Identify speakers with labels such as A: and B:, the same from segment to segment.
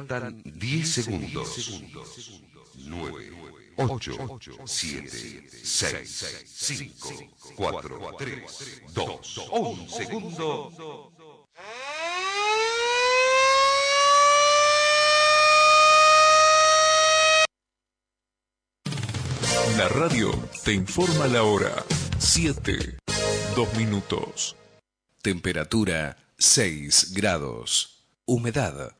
A: Faltan 10 segundos. 9, 8, 7, 6, 5, 4, 3, 2, 1 segundo.
B: La radio te informa la hora. 7, 2 minutos. Temperatura 6 grados. Humedad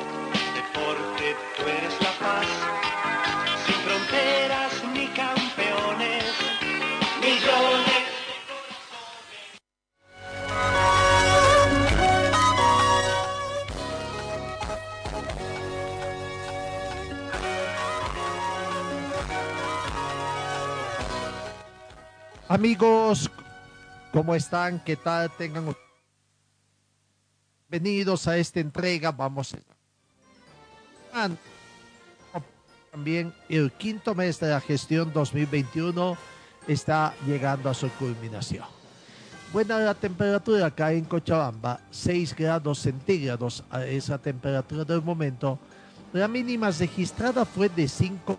C: Amigos, ¿cómo están? ¿Qué tal? Tengan bienvenidos a esta entrega. Vamos a también el quinto mes de la gestión 2021 está llegando a su culminación. Buena la temperatura acá en Cochabamba, 6 grados centígrados a esa temperatura del momento. La mínima registrada fue de 5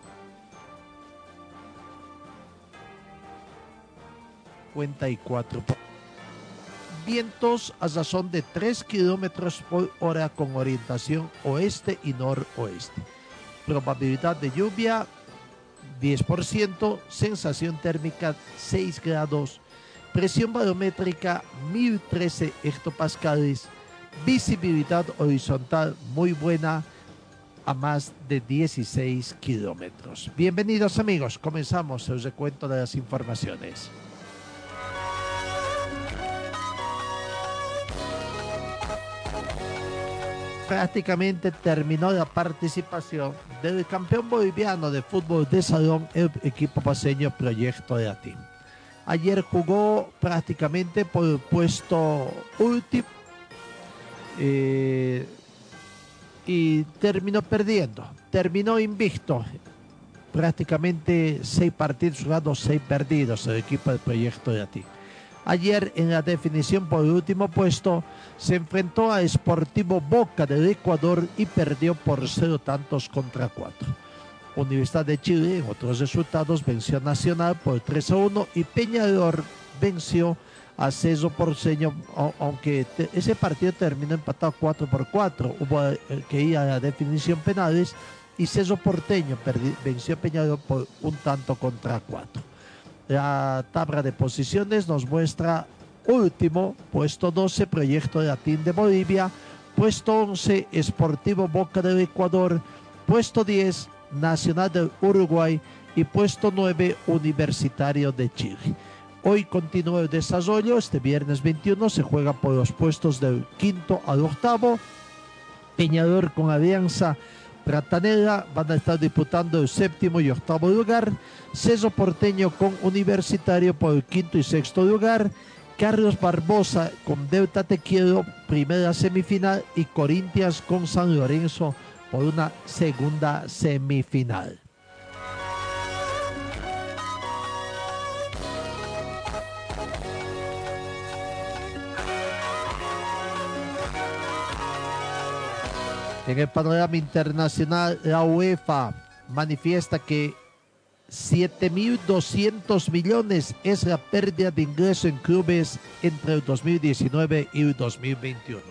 C: 54. Vientos a razón de 3 kilómetros por hora con orientación oeste y noroeste. Probabilidad de lluvia 10%, sensación térmica 6 grados, presión barométrica 1013 hectopascales, visibilidad horizontal muy buena a más de 16 kilómetros. Bienvenidos amigos, comenzamos el recuento de las informaciones. Prácticamente terminó la participación del campeón boliviano de fútbol de salón, el equipo paseño Proyecto de Atín. Ayer jugó prácticamente por el puesto último eh, y terminó perdiendo. Terminó invicto. Prácticamente seis partidos jugados, seis perdidos el equipo del Proyecto de Atín. Ayer en la definición por el último puesto se enfrentó a Sportivo Boca del Ecuador y perdió por cero tantos contra cuatro. Universidad de Chile en otros resultados venció a Nacional por 3 a 1 y Peñador venció a Ceso Porceño, aunque ese partido terminó empatado 4 por 4. Hubo eh, que ir a la definición penales y Ceso Porteño venció a Peñador por un tanto contra cuatro. La tabla de posiciones nos muestra último, puesto 12, Proyecto de Latín de Bolivia, puesto 11, Esportivo Boca del Ecuador, puesto 10, Nacional del Uruguay. Y puesto 9, Universitario de Chile. Hoy continúa el desarrollo, este viernes 21 se juega por los puestos del quinto al octavo, Peñador con Alianza Pratanera van a estar disputando el séptimo y octavo lugar. Ceso Porteño con Universitario por el quinto y sexto lugar. Carlos Barbosa con Delta Tequiero, primera semifinal. Y Corintias con San Lorenzo por una segunda semifinal. En el panorama internacional, la UEFA manifiesta que 7.200 millones es la pérdida de ingreso en clubes entre el 2019 y el 2021.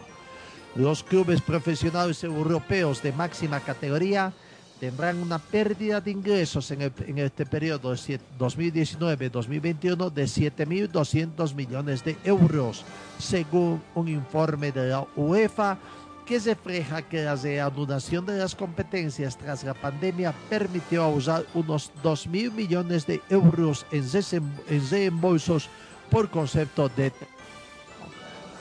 C: Los clubes profesionales europeos de máxima categoría tendrán una pérdida de ingresos en, en este periodo 2019-2021 de 7.200 millones de euros, según un informe de la UEFA que refleja que la reanudación de las competencias tras la pandemia permitió usar unos 2 mil millones de euros en, reembolsos por concepto de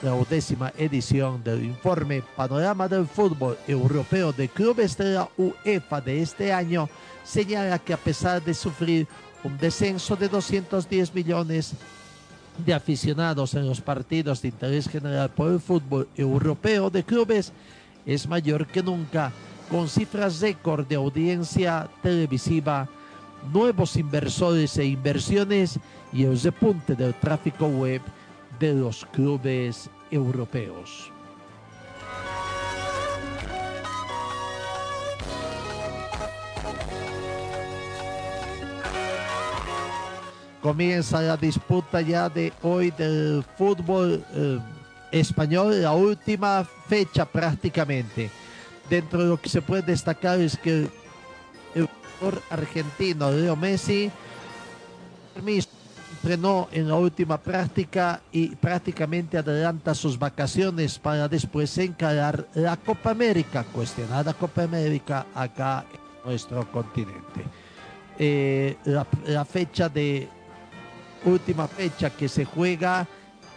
C: la undécima edición del informe Panorama del Fútbol Europeo de Clubes de la UEFA de este año señala que a pesar de sufrir un descenso de 210 millones de aficionados en los partidos de interés general por el fútbol europeo de clubes es mayor que nunca, con cifras récord de audiencia televisiva, nuevos inversores e inversiones y el repunte del tráfico web de los clubes europeos. Comienza la disputa ya de hoy del fútbol eh, español, la última fecha prácticamente. Dentro de lo que se puede destacar es que el jugador argentino Leo Messi entrenó en la última práctica y prácticamente adelanta sus vacaciones para después encarar la Copa América, cuestionada Copa América acá en nuestro continente. Eh, la, la fecha de última fecha que se juega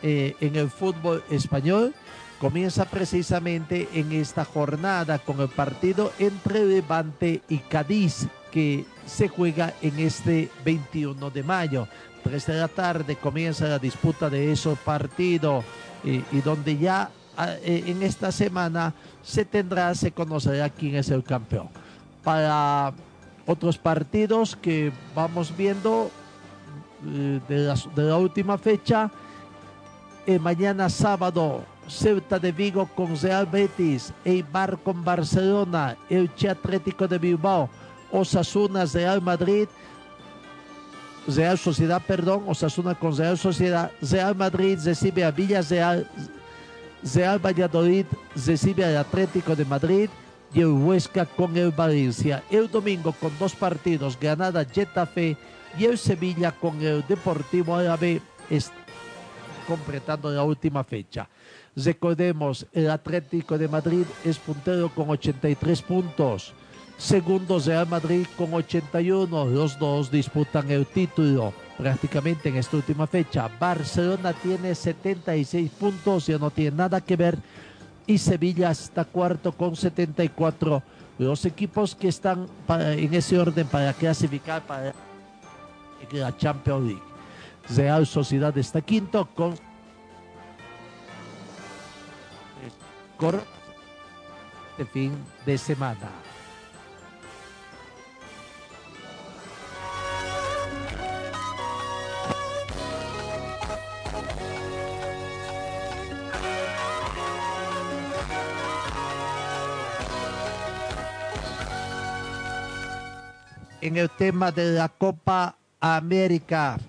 C: eh, en el fútbol español comienza precisamente en esta jornada con el partido entre Levante y Cádiz que se juega en este 21 de mayo. Tres de la tarde comienza la disputa de esos partidos y, y donde ya ah, eh, en esta semana se tendrá, se conocerá quién es el campeón. Para otros partidos que vamos viendo, eh, de, la, última fecha. Eh, mañana sábado, Ceuta de Vigo con Real Betis, Eibar con Barcelona, Elche Atlético de Bilbao, Osasuna, Real Madrid, Real Sociedad, perdón, Osasuna con Real Sociedad, Real Madrid recibe a Villarreal, Real Valladolid recibe al Atlético de Madrid y el Huesca con el Valencia. El domingo con dos partidos, Granada, Getafe y el Sevilla con el Deportivo Árabe está completando la última fecha. Recordemos, el Atlético de Madrid es puntero con 83 puntos. Segundo Real Madrid con 81. Los dos disputan el título prácticamente en esta última fecha. Barcelona tiene 76 puntos, ya no tiene nada que ver. Y Sevilla está cuarto con 74. Los equipos que están en ese orden para clasificar para la Champions League. Real Sociedad está quinto con de fin de semana. En el tema de la Copa América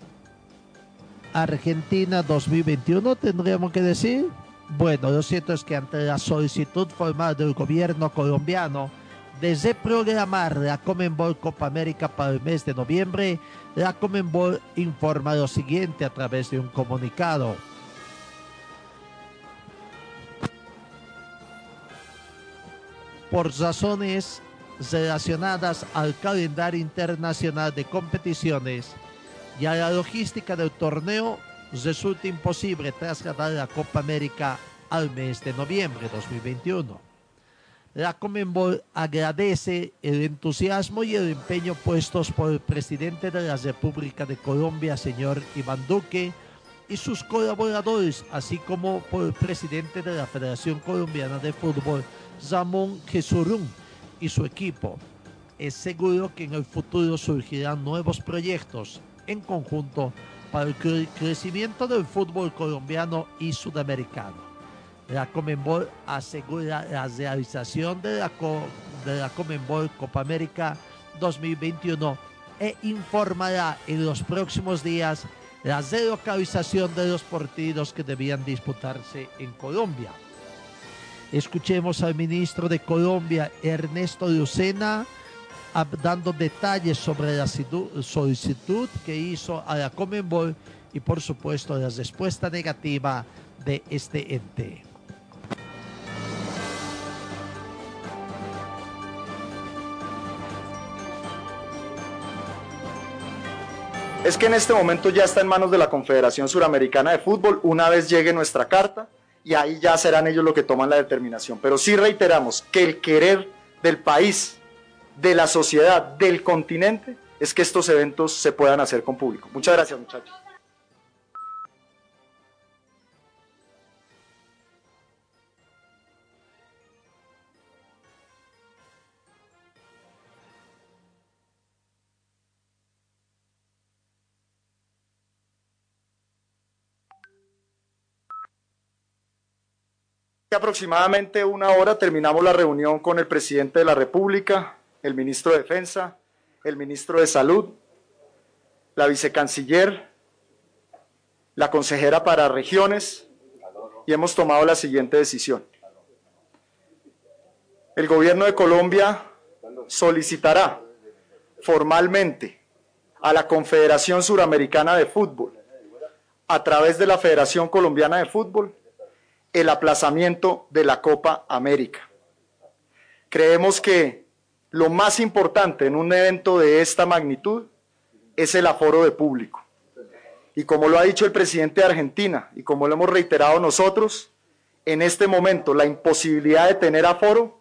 C: Argentina 2021, tendríamos que decir. Bueno, lo cierto es que ante la solicitud formal del gobierno colombiano de reprogramar la Comenbol Copa América para el mes de noviembre, la Comenbol informa lo siguiente a través de un comunicado. Por razones relacionadas al calendario internacional de competiciones y a la logística del torneo, resulta imposible trasladar la Copa América al mes de noviembre 2021. La Comenbol agradece el entusiasmo y el empeño puestos por el presidente de la República de Colombia, señor Iván Duque, y sus colaboradores, así como por el presidente de la Federación Colombiana de Fútbol, Ramón Jesurún, y su equipo. Es seguro que en el futuro surgirán nuevos proyectos en conjunto para el cre crecimiento del fútbol colombiano y sudamericano. La Comenbol asegura la realización de la, Co de la Comenbol Copa América 2021 e informará en los próximos días la relocalización de los partidos que debían disputarse en Colombia. Escuchemos al ministro de Colombia, Ernesto Lucena, dando detalles sobre la solicitud que hizo a la Comenbol y por supuesto la respuesta negativa de este ente.
D: Es que en este momento ya está en manos de la Confederación Suramericana de Fútbol una vez llegue nuestra carta y ahí ya serán ellos los que toman la determinación. Pero sí reiteramos que el querer del país, de la sociedad, del continente, es que estos eventos se puedan hacer con público. Muchas gracias muchachos. Aproximadamente una hora terminamos la reunión con el presidente de la República, el ministro de Defensa, el ministro de Salud, la vicecanciller, la consejera para regiones y hemos tomado la siguiente decisión. El gobierno de Colombia solicitará formalmente a la Confederación Suramericana de Fútbol, a través de la Federación Colombiana de Fútbol, el aplazamiento de la Copa América. Creemos que lo más importante en un evento de esta magnitud es el aforo de público. Y como lo ha dicho el presidente de Argentina y como lo hemos reiterado nosotros, en este momento la imposibilidad de tener aforo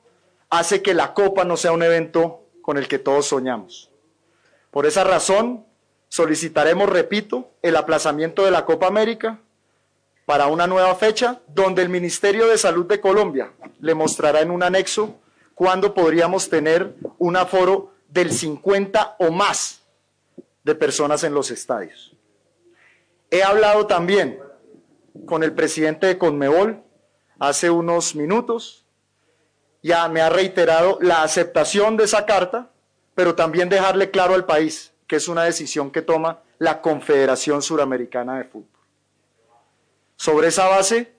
D: hace que la Copa no sea un evento con el que todos soñamos. Por esa razón, solicitaremos, repito, el aplazamiento de la Copa América para una nueva fecha, donde el Ministerio de Salud de Colombia le mostrará en un anexo cuándo podríamos tener un aforo del 50 o más de personas en los estadios. He hablado también con el presidente de Conmebol hace unos minutos, ya me ha reiterado la aceptación de esa carta, pero también dejarle claro al país que es una decisión que toma la Confederación Suramericana de Fútbol. Sobre esa base,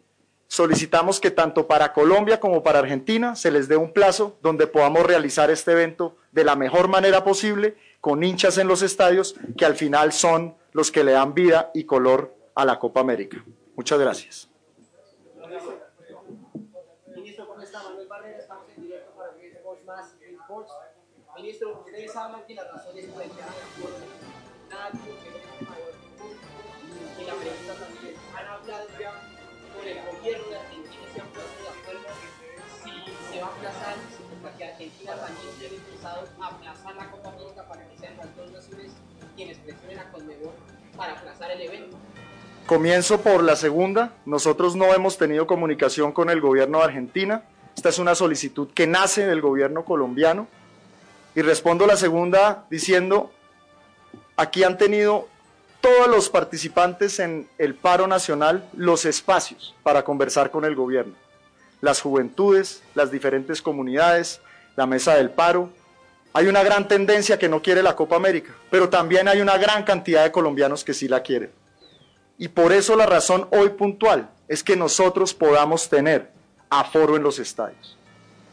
D: solicitamos que tanto para Colombia como para Argentina se les dé un plazo donde podamos realizar este evento de la mejor manera posible, con hinchas en los estadios, que al final son los que le dan vida y color a la Copa América. Muchas gracias. Ministro, ustedes hablan que las razones por y la pregunta también, ¿han hablado ya con el gobierno de Argentina se han puesto de acuerdo si se va a? Comienzo por la segunda. Nosotros no hemos tenido comunicación con el gobierno de Argentina. Esta es una solicitud que nace del gobierno colombiano. Y respondo la segunda diciendo, aquí han tenido todos los participantes en el paro nacional los espacios para conversar con el gobierno. Las juventudes, las diferentes comunidades, la mesa del paro. Hay una gran tendencia que no quiere la Copa América, pero también hay una gran cantidad de colombianos que sí la quieren. Y por eso la razón hoy puntual es que nosotros podamos tener aforo en los estadios.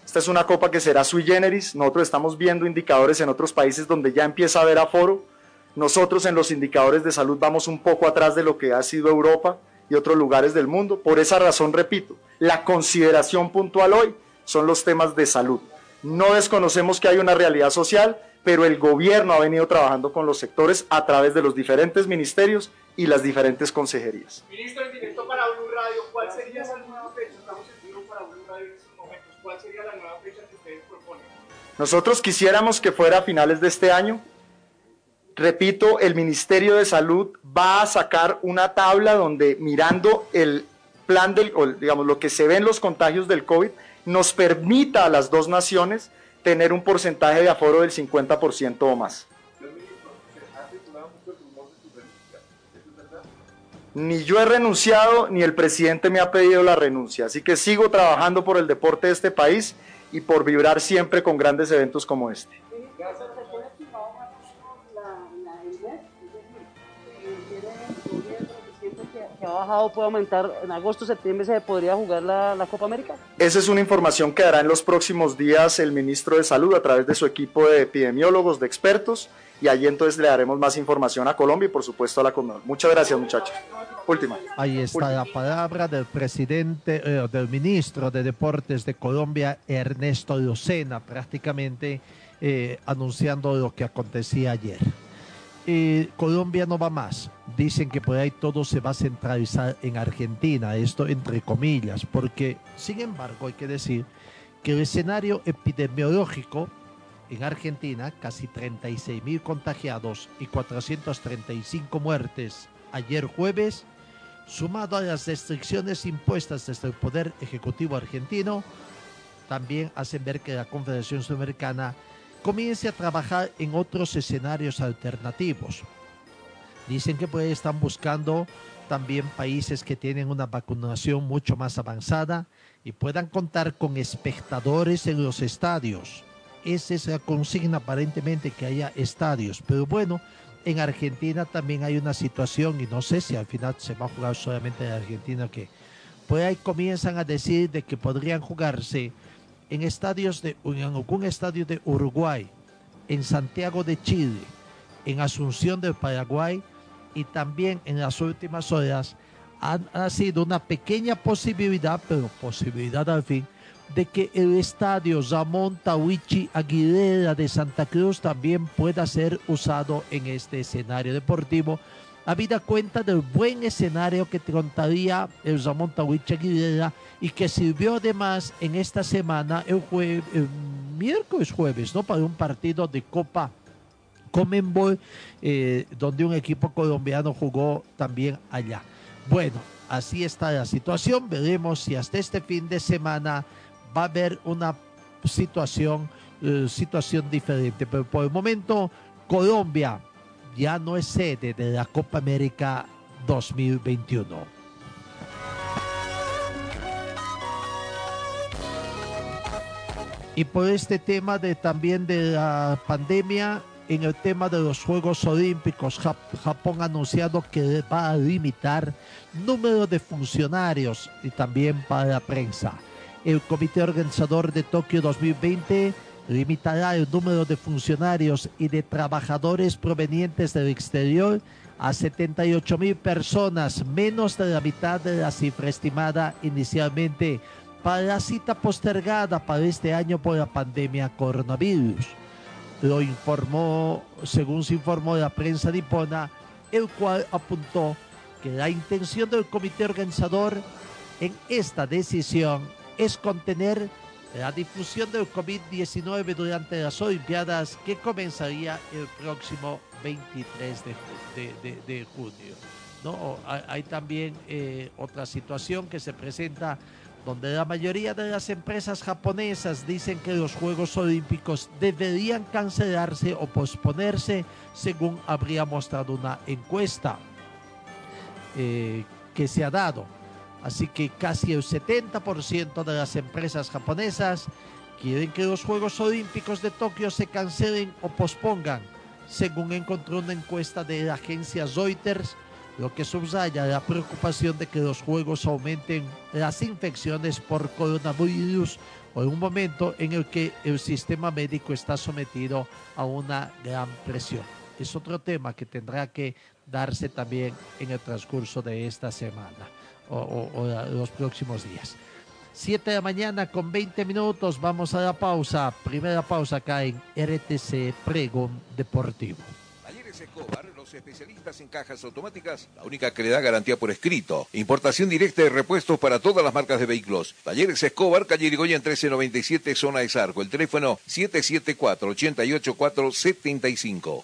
D: Esta es una copa que será sui generis. Nosotros estamos viendo indicadores en otros países donde ya empieza a haber aforo nosotros en los indicadores de salud vamos un poco atrás de lo que ha sido Europa y otros lugares del mundo. Por esa razón, repito, la consideración puntual hoy son los temas de salud. No desconocemos que hay una realidad social, pero el gobierno ha venido trabajando con los sectores a través de los diferentes ministerios y las diferentes consejerías. Ministro, en directo para Blue Radio, ¿cuál sería esa nueva fecha? Estamos en para Blue Radio en estos momentos. ¿Cuál sería la nueva fecha que ustedes proponen? Nosotros quisiéramos que fuera a finales de este año, Repito, el Ministerio de Salud va a sacar una tabla donde mirando el plan del, digamos, lo que se ve en los contagios del COVID, nos permita a las dos naciones tener un porcentaje de aforo del 50% o más. Ni yo he renunciado, ni el presidente me ha pedido la renuncia. Así que sigo trabajando por el deporte de este país y por vibrar siempre con grandes eventos como este.
E: Que ha bajado puede aumentar. En agosto, septiembre se podría jugar la, la, Copa América.
D: Esa es una información que dará en los próximos días el ministro de Salud a través de su equipo de epidemiólogos, de expertos, y allí entonces le daremos más información a Colombia y por supuesto a la Conmebol. Muchas gracias, muchachos. Última.
C: Ahí está la palabra del presidente, eh, del ministro de Deportes de Colombia, Ernesto Lucena, prácticamente eh, anunciando lo que acontecía ayer. Eh, Colombia no va más. Dicen que por ahí todo se va a centralizar en Argentina, esto entre comillas, porque sin embargo hay que decir que el escenario epidemiológico en Argentina, casi 36 mil contagiados y 435 muertes ayer jueves, sumado a las restricciones impuestas desde el Poder Ejecutivo argentino, también hacen ver que la Confederación Sudamericana comience a trabajar en otros escenarios alternativos. Dicen que pues están buscando también países que tienen una vacunación mucho más avanzada y puedan contar con espectadores en los estadios. Esa es la consigna aparentemente que haya estadios. Pero bueno, en Argentina también hay una situación y no sé si al final se va a jugar solamente en Argentina que pues ahí comienzan a decir de que podrían jugarse en estadios de en algún estadio de Uruguay, en Santiago de Chile, en Asunción del Paraguay y también en las últimas horas ha, sido una pequeña posibilidad, pero posibilidad al fin, de que el estadio Ramón Tawichi Aguilera de Santa Cruz también pueda ser usado en este escenario deportivo, habida cuenta del buen escenario que contaría el Ramón Tawichi Aguilera y que sirvió además en esta semana, el, el miércoles jueves, ¿no? Para un partido de Copa Comenbol, eh, donde un equipo colombiano jugó también allá. Bueno, así está la situación. Veremos si hasta este fin de semana va a haber una situación, eh, situación diferente. Pero por el momento, Colombia ya no es sede de la Copa América 2021. Y por este tema de también de la pandemia, en el tema de los Juegos Olímpicos, Japón ha anunciado que va a limitar número de funcionarios y también para la prensa. El comité organizador de Tokio 2020 limitará el número de funcionarios y de trabajadores provenientes del exterior a 78 mil personas, menos de la mitad de la cifra estimada inicialmente para la cita postergada para este año por la pandemia coronavirus. Lo informó, según se informó la prensa nipona, el cual apuntó que la intención del comité organizador en esta decisión es contener la difusión del COVID-19 durante las Olimpiadas que comenzaría el próximo 23 de, junio. ¿no? Hay, también eh, otra situación que se presenta donde la mayoría de las empresas japonesas dicen que los Juegos Olímpicos deberían cancelarse o posponerse, según habría mostrado una encuesta eh, que se ha dado. Así que casi el 70% de las empresas japonesas quieren que los Juegos Olímpicos de Tokio se cancelen o pospongan, según encontró una encuesta de la agencia Reuters lo que subraya la preocupación de que los juegos aumenten las infecciones por coronavirus o en un momento en el que el sistema médico está sometido a una gran presión. Es otro tema que tendrá que darse también en el transcurso de esta semana o, los próximos días. Siete de la mañana con 20 minutos, vamos a la pausa. Primera pausa acá en RTC Pregón Deportivo
F: especialistas en cajas automáticas, la única que le da garantía por escrito. Importación directa de repuestos para todas las marcas de vehículos. Talleres Escobar, calle Irigoyen 1397, zona de Sarco. El teléfono 774-88475.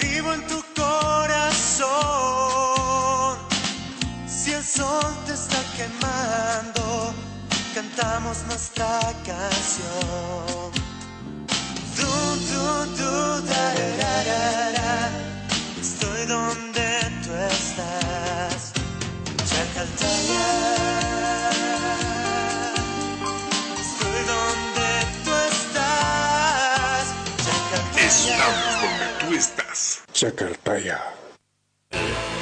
G: Vivo en tu corazón. Si el sol te está quemando cantamos nuestra canción. Du, du, du, da, da, Estoy donde Estamos donde tú estás.
H: Chacartaya.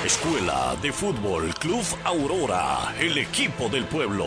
I: Escuela de Fútbol Club Aurora, el equipo del pueblo.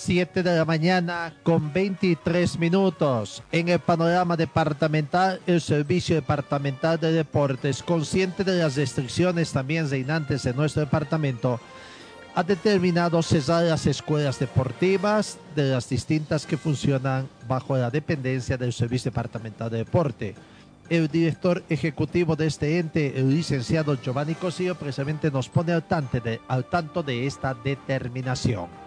C: 7 de la mañana con 23 minutos. En el panorama departamental, el Servicio Departamental de Deportes, consciente de las restricciones también reinantes en nuestro departamento, ha determinado cesar las escuelas deportivas de las distintas que funcionan bajo la dependencia del Servicio Departamental de Deporte. El director ejecutivo de este ente, el licenciado Giovanni Cosillo, precisamente nos pone al tanto de, al tanto de esta determinación.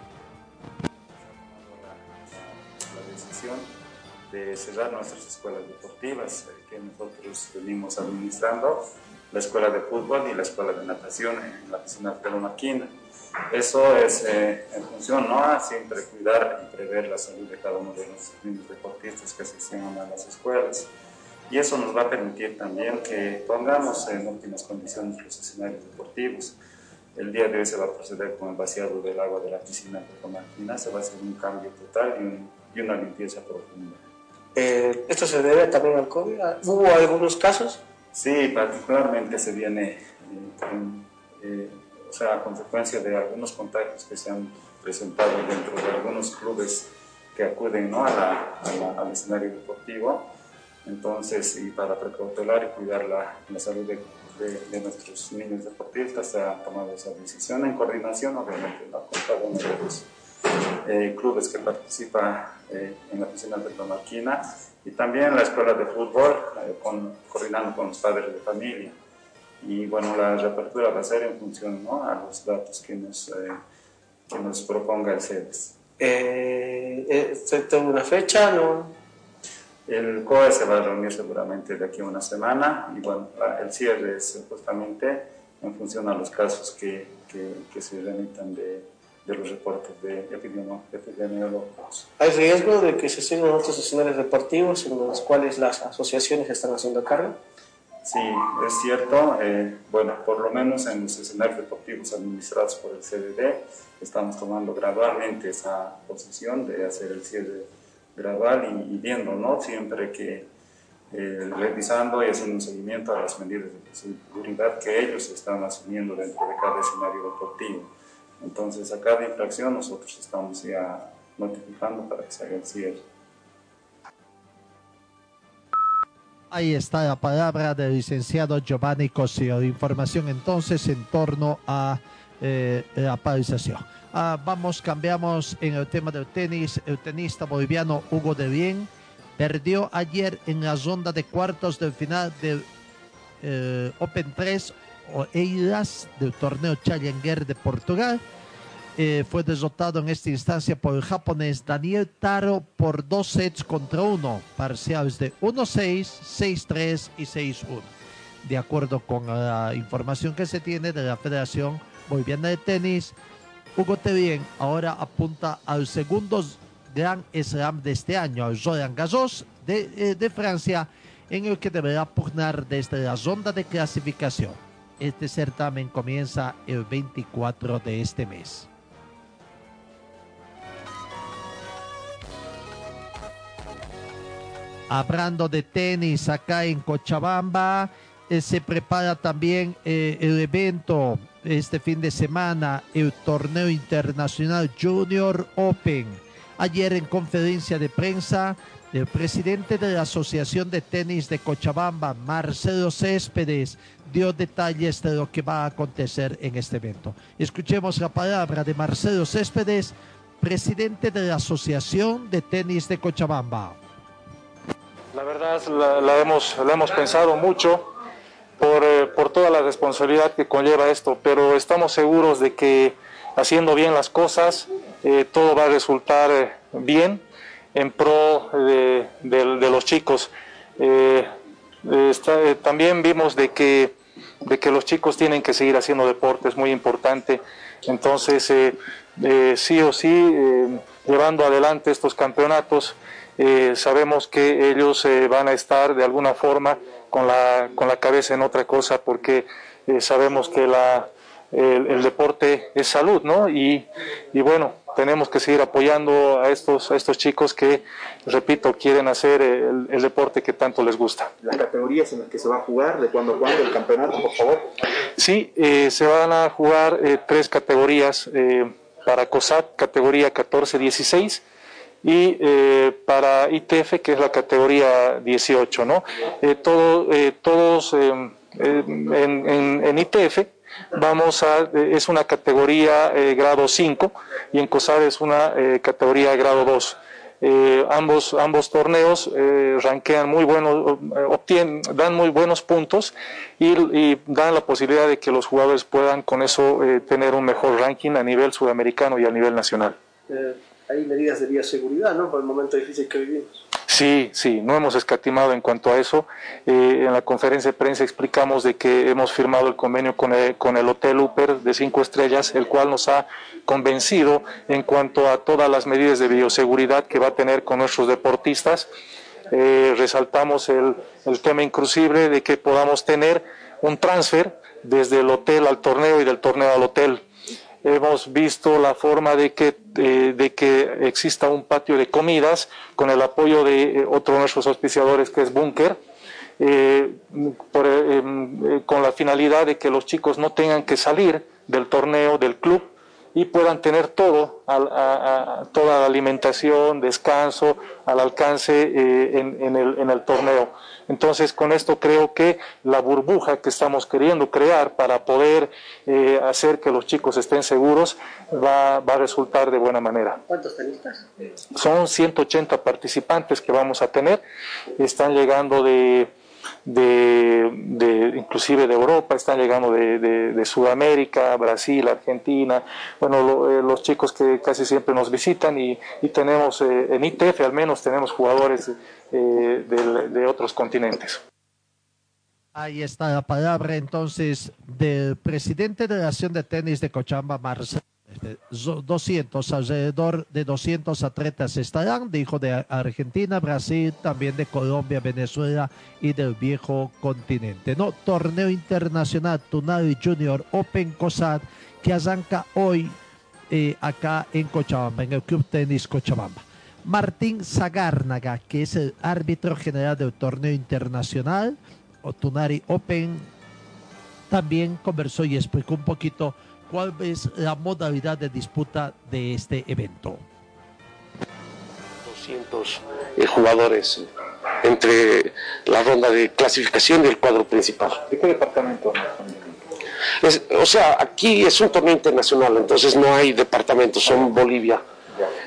J: Cerrar nuestras escuelas deportivas eh, que nosotros venimos administrando, la escuela de fútbol y la escuela de natación en la piscina de Maquina. Eso es eh, en función ¿no? a siempre cuidar y prever la salud de cada uno de los niños deportistas que asisten a las escuelas. Y eso nos va a permitir también que pongamos en óptimas condiciones los escenarios deportivos. El día de hoy se va a proceder con el vaciado del agua de la piscina de Maquina, se va a hacer un cambio total y, un- y una limpieza profunda.
K: Eh, ¿Esto se debe también al COVID? ¿Hubo algunos casos?
J: Sí, particularmente se viene, eh, eh, o sea, a consecuencia de algunos contagios que se han presentado dentro de algunos clubes que acuden ¿no? a la- a la- al escenario deportivo. Entonces, y para precautelar y cuidar la, la salud de, de- de nuestros niños deportistas, se ha tomado esa decisión en coordinación, obviamente, ¿no? con cada uno de los eh, clubes que participa eh, en la piscina de Tomarquina y también la escuela de fútbol, con- coordinando con los padres de familia. Y bueno, la reapertura va a ser en función ¿no? a los datos que nos, eh, que nos proponga el CEDES.
K: Eh, eh, ¿se ¿Tengo una fecha? No.
J: El COE se va a reunir seguramente de aquí a una semana y bueno, el cierre es justamente en función a los casos que, que, que se remitan de, de los reportes de epidemio- epidemiológicos.
K: ¿Hay riesgo de que se sigan otros escenarios deportivos en los cuales las asociaciones están haciendo cargo?
J: Sí, es cierto. eh, bueno, por lo menos en los escenarios deportivos administrados por el CDD, estamos tomando gradualmente esa posición de hacer el cierre gradual y, y viendo, ¿no? Siempre que eh, revisando y haciendo un seguimiento a las medidas de seguridad que ellos están asumiendo dentro de cada escenario deportivo. Entonces, a cada infracción nosotros estamos ya notificando para que se haga el cierre.
C: Ahí está la palabra del licenciado Giovanni Cosio. Información entonces en torno a eh, la paralización. Ah, vamos, cambiamos en el tema del tenis. El tenista boliviano Hugo de Bien perdió ayer en la ronda de cuartos del final del eh, Open 3 o del torneo Challenger de Portugal. Eh, fue derrotado en esta instancia por el japonés Daniel Taro por dos sets contra uno, parciales de 1-6, 6-3 y 6-1. De acuerdo con la información que se tiene de la Federación Boliviana de Tenis, Hugo Tevien ahora apunta al segundo Gran Slam de este año, al Roland Garros de, eh, de Francia, en el que deberá pugnar desde la ronda de clasificación. Este certamen comienza el 24 de este mes. Hablando de tenis acá en Cochabamba, eh, se prepara también eh, el evento este fin de semana, el torneo internacional Junior Open. Ayer en conferencia de prensa, el presidente de la Asociación de Tenis de Cochabamba, Marcelo Céspedes, dio detalles de lo que va a acontecer en este evento. Escuchemos la palabra de Marcelo Céspedes, presidente de la Asociación de Tenis de Cochabamba.
H: La verdad la, hemos, pensado mucho por, eh, por, toda la responsabilidad que conlleva esto, pero estamos seguros de que haciendo bien las cosas eh, todo va a resultar eh, bien en pro de, los chicos. Eh, está, también vimos de que, de que los chicos tienen que seguir haciendo deporte, es muy importante. Entonces, sí o sí, llevando adelante estos campeonatos, sabemos que ellos van a estar de alguna forma con la, con la cabeza en otra cosa porque eh, sabemos que la, el, el, deporte es salud, ¿no? Y, y, bueno, tenemos que seguir apoyando a estos, a estos chicos que, repito, quieren hacer el, el, deporte que tanto les gusta.
L: ¿Las categorías en las que se va a jugar? ¿De cuándo a cuándo el campeonato, por favor?
H: Sí, eh, se van a jugar eh, tres categorías eh, para COSAT, categoría 14-16 y eh, para ITF, que es la categoría 18, ¿no? Eh, todo, eh, todos en, en, en, ITF vamos a, es una categoría grado 5 y en COSAR es una categoría grado 2. ambos, ambos torneos ranquean muy buenos, obtienen, dan muy buenos puntos y, y, dan la posibilidad de que los jugadores puedan con eso tener un mejor ranking a nivel sudamericano y a nivel nacional
K: hay medidas de bioseguridad, ¿no? Por el momento difícil que vivimos.
H: Sí, sí, no hemos escatimado en cuanto a eso. Eh, en la conferencia de prensa explicamos de que hemos firmado el convenio con el, con el Hotel Upper de cinco estrellas, el cual nos ha convencido en cuanto a todas las medidas de bioseguridad que va a tener con nuestros deportistas. Eh, resaltamos el, el tema inclusive de que podamos tener un transfer desde el hotel al torneo y del torneo al hotel hemos visto la forma de que, eh, de que exista un patio de comidas con el apoyo de eh, otro de nuestros auspiciadores que es Bunker, eh, por, eh, con la finalidad de que los chicos no tengan que salir del torneo, del club, y puedan tener todo, a, a, toda la alimentación, descanso, al alcance en el torneo. Entonces, con esto creo que la burbuja que estamos queriendo crear para poder eh, hacer que los chicos estén seguros va, va, a resultar de buena manera.
K: ¿Cuántos tenistas?
H: Son 180 participantes que vamos a tener. Están llegando de, de, de inclusive de Europa, están llegando de, de, Sudamérica, Brasil, Argentina, bueno, lo, eh, los chicos que casi siempre nos visitan y, y tenemos eh, en ITF al menos tenemos jugadores eh, de, de, otros continentes.
C: Ahí está la palabra entonces del presidente de la Asociación de Tenis de Cochabamba, Marcelo. 200, alrededor de 200 atletas estarán, dijo de Argentina, Brasil, también de Colombia, Venezuela y del viejo continente. No, torneo internacional Tunari Junior Open COSAT que arranca hoy eh, acá en Cochabamba, en el Club Tenis Cochabamba. Martín Zagárnaga, que es el árbitro general del torneo internacional, o Tunari Open, también conversó y explicó un poquito cuál es la modalidad de disputa de este evento.
M: 200 eh, jugadores entre la ronda de clasificación y el cuadro principal.
J: ¿De qué departamento?
M: Es, o sea, aquí es un torneo internacional, entonces no hay departamentos, son Bolivia.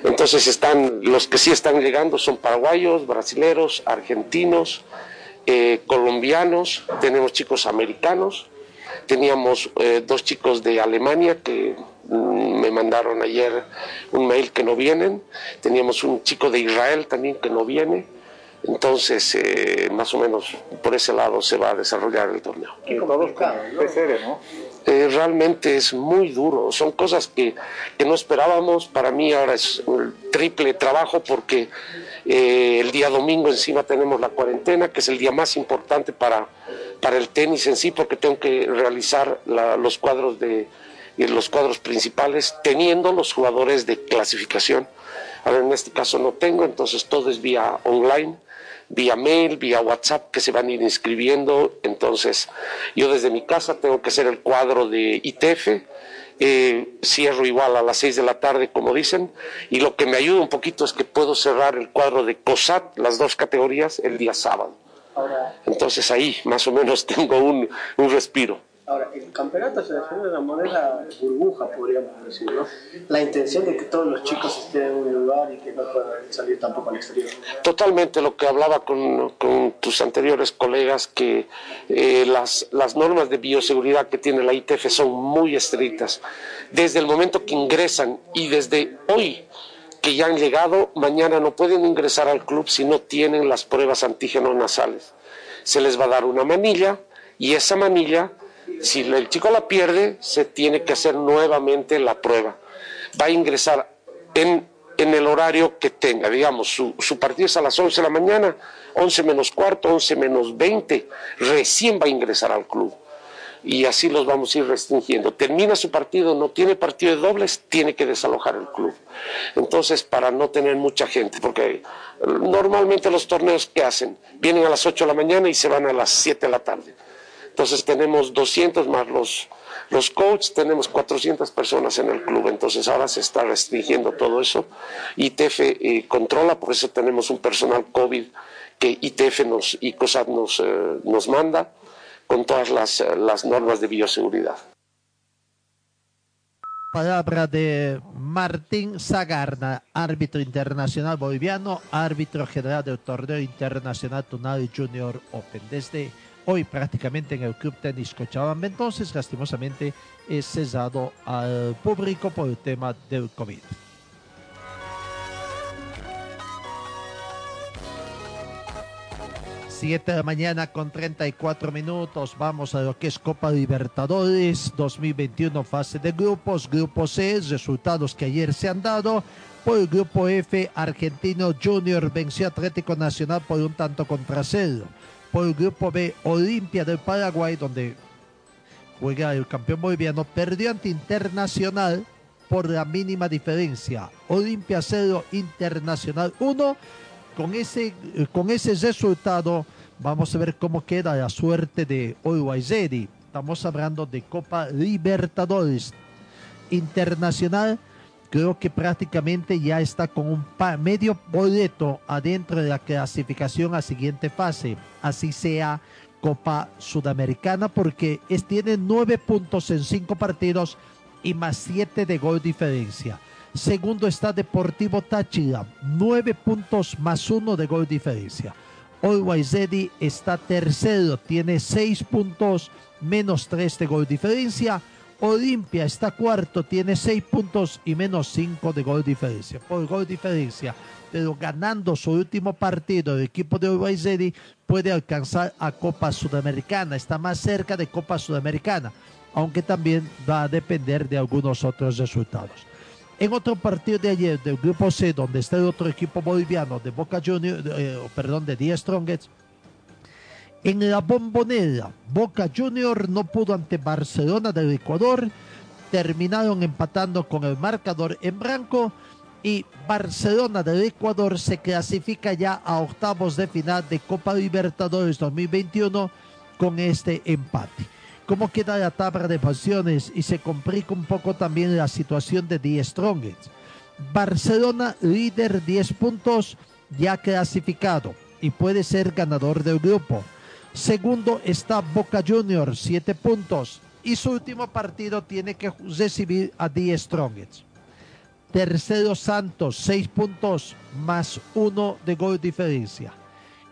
M: Entonces están, los que sí están llegando son paraguayos, brasileros, argentinos, eh, colombianos, tenemos chicos americanos, teníamos eh, dos chicos de Alemania que mm, me mandaron ayer un mail que no vienen, teníamos un chico de Israel también que no viene, entonces eh, más o menos por ese lado se va a desarrollar el torneo.
J: ¿no?
M: Eh, realmente es muy duro, son cosas que, que, no esperábamos, para mí ahora es un triple trabajo porque eh, el día domingo encima tenemos la cuarentena, que es el día más importante para para el tenis en sí, porque tengo que realizar los cuadros de los cuadros principales, teniendo los jugadores de clasificación. Ahora en este caso no tengo, entonces todo es vía online, vía mail, vía WhatsApp, que se van a ir inscribiendo. Entonces yo desde mi casa tengo que hacer el cuadro de ITF, eh, cierro igual a las 6 de la tarde, como dicen, y lo que me ayuda un poquito es que puedo cerrar el cuadro de COSAT, las dos categorías, el día sábado. Entonces ahí más o menos tengo un, un respiro.
K: ahora, el campeonato se define de una manera burbuja, podríamos decir, ¿no? La intención de que todos los chicos estén en un lugar y que no puedan salir tampoco al exterior.
M: Totalmente lo que hablaba con, con tus anteriores colegas, que eh, las, las normas de bioseguridad que tiene la ITF son muy estrictas. Desde el momento que ingresan y desde hoy que ya han llegado, mañana no pueden ingresar al club si no tienen las pruebas antígenos nasales. Se les va a dar una manilla y esa manilla, si el chico la pierde, se tiene que hacer nuevamente la prueba. Va a ingresar en, en el horario que tenga, digamos, su, su partido es a las 11 de la mañana, 11 menos cuarto, 11 menos 20, recién va a ingresar al club. Y así los vamos a ir restringiendo. Termina su partido, no tiene partido de dobles, tiene que desalojar el club. Entonces, para no tener mucha gente, porque normalmente los torneos que hacen, vienen a las 8 de la mañana y se van a las 7 de la tarde. Entonces tenemos 200 más los, los coaches, tenemos 400 personas en el club, entonces ahora se está restringiendo todo eso. ITF eh, controla, por eso tenemos un personal COVID que ITF nos, y COSAT nos, eh, nos manda con todas las, eh, las normas de bioseguridad.
C: Palabra de Martín Zagarna, árbitro internacional boliviano, árbitro general del torneo internacional Tunal Junior Open. Desde hoy prácticamente en el Club Tenis Cochabamba, entonces lastimosamente es cesado al público por el tema del COVID. Siete de la mañana con 34 minutos. Vamos a lo que es Copa Libertadores 2021 fase de grupos. Grupo C, resultados que ayer se han dado. Por el grupo F, Argentino Junior venció Atlético Nacional por un tanto contra cero. Por el grupo B, Olimpia del Paraguay, donde juega el campeón boliviano, perdió ante Internacional por la mínima diferencia. Olimpia 0, Internacional 1. Con ese, eh, con ese resultado vamos a ver cómo queda la suerte de Ready. Estamos hablando de Copa Libertadores Internacional. Creo que prácticamente ya está con un medio boleto adentro de la clasificación a siguiente fase. Así sea Copa Sudamericana porque tiene nueve puntos en cinco partidos y más siete de gol diferencia. Segundo está Deportivo Táchira, nueve puntos más uno de gol diferencia. Always Ready está tercero, tiene seis puntos menos tres de gol diferencia. Olimpia está cuarto, tiene seis puntos y menos cinco de gol diferencia. Por gol diferencia, pero ganando su último partido, el equipo de Always puede alcanzar a Copa Sudamericana, está más cerca de Copa Sudamericana, aunque también va a depender de algunos otros resultados. En otro partido de ayer del grupo C, donde está el otro equipo boliviano de Boca Juniors, eh, perdón, de 10 Strongets, en la bombonera, Boca Junior no pudo ante Barcelona del Ecuador, terminaron empatando con el marcador en blanco y Barcelona del Ecuador se clasifica ya a octavos de final de Copa Libertadores 2021 con este empate. ¿Cómo queda la tabla de posiciones? Y se complica un poco también la situación de The Strongest. Barcelona, líder 10 puntos, ya clasificado y puede ser ganador del grupo. Segundo está Boca Juniors, 7 puntos. Y su último partido tiene que recibir a The Strongest. Tercero Santos, 6 puntos más 1 de gol diferencia.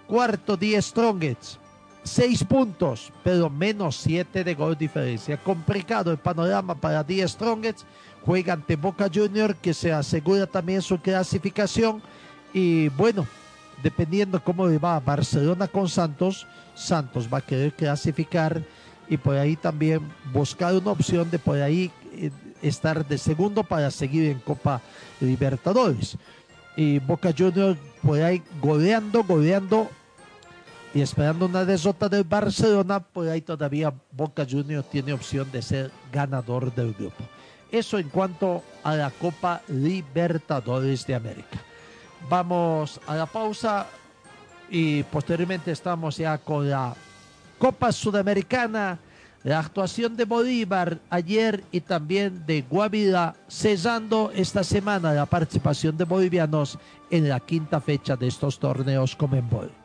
C: Cuarto The Strongest, 6 puntos, pero menos 7 de gol diferencia. Complicado el panorama para The Strongest. Juega ante Boca Junior, que se asegura también su clasificación. Y bueno, dependiendo cómo le va Barcelona con Santos, Santos va a querer clasificar y por ahí también buscar una opción de por ahí eh, estar de segundo para seguir en Copa Libertadores. Y Boca Junior por ahí goleando, goleando y esperando una derrota del Barcelona, pues ahí todavía Boca Juniors tiene opción de ser ganador del grupo. Eso en cuanto a la Copa Libertadores de América. Vamos a la pausa y posteriormente estamos ya con la Copa Sudamericana, la actuación de Bolívar ayer y también de Guavira, cesando esta semana la participación de bolivianos en la quinta fecha de estos torneos Comenbol.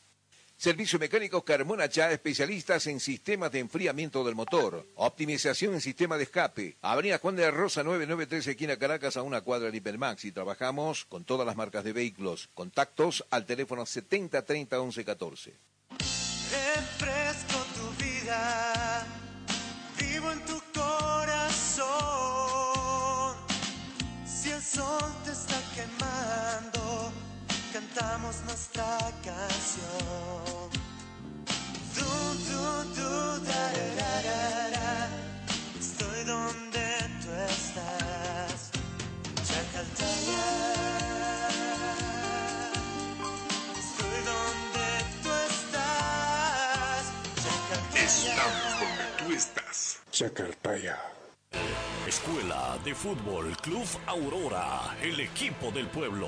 F: Servicio Mecánico Carmona Chá, especialistas en sistemas de enfriamiento del motor. Optimización en sistema de escape. Avenida Juan de la Rosa 993, esquina Caracas, a una cuadra de Hipermax. Y trabajamos con todas las marcas de vehículos. Contactos al teléfono 70 30 11 14.
G: Refresco tu vida, vivo en tu corazón. Si el sol te está quemando, cantamos nuestra canción. Estoy donde tú estás, Chacaltaya. Estoy donde tú estás, Chacaltaya.
I: Estamos donde tú estás.
N: Chacaltaya.
I: Escuela de Fútbol Club Aurora, el equipo del pueblo.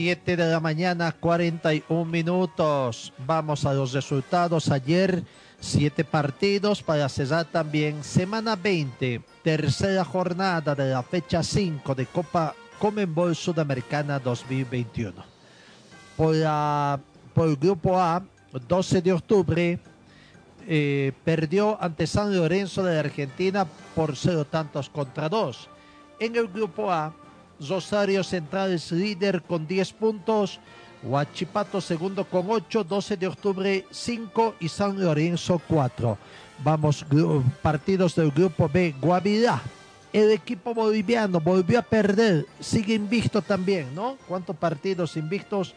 C: Siete de la mañana, 41 minutos. Vamos a los resultados. Ayer, siete partidos para cerrar también semana 20, tercera jornada de la fecha 5 de Copa Comenbol Sudamericana 2021. Por, la, por el grupo A, 12 de octubre, eh, perdió ante San Lorenzo de Argentina por cero tantos contra dos. En el grupo A, Rosario Central es líder con 10 puntos, Huachipato segundo con 8, 12 de octubre 5 y San Lorenzo 4. Vamos, partidos del grupo B, Guavirá. El equipo boliviano volvió a perder, sigue invicto también, ¿no? ¿Cuántos partidos invictos?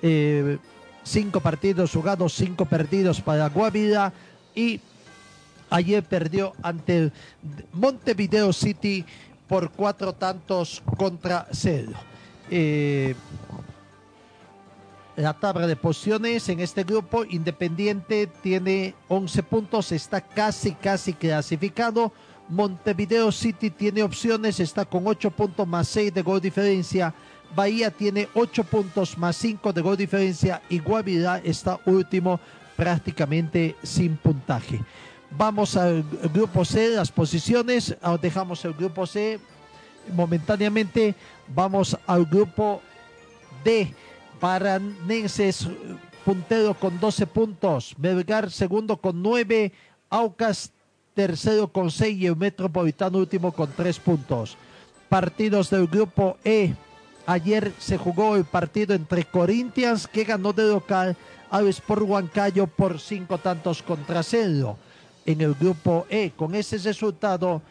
C: Eh, cinco partidos jugados, cinco perdidos para Guavirá y ayer perdió ante Montevideo City por cuatro tantos contra cero. Eh, la tabla de posiciones en este grupo, Independiente tiene 11 puntos, está casi, casi clasificado. Montevideo City tiene opciones, está con 8 puntos más 6 de gol diferencia. Bahía tiene 8 puntos más 5 de gol diferencia y Guavirá está último prácticamente sin puntaje. Vamos al grupo C, las posiciones. Ah, Dejamos el grupo C momentáneamente. Vamos al grupo D. Paranenses puntero con 12 puntos. Melgar segundo con 9. Aucas tercero con 6 y el Metropolitano último con 3 puntos. Partidos del grupo E. Ayer se jugó el partido entre Corinthians que ganó de local al Sport Huancayo por 5 tantos contra cero. En el grupo E, con ese resultado,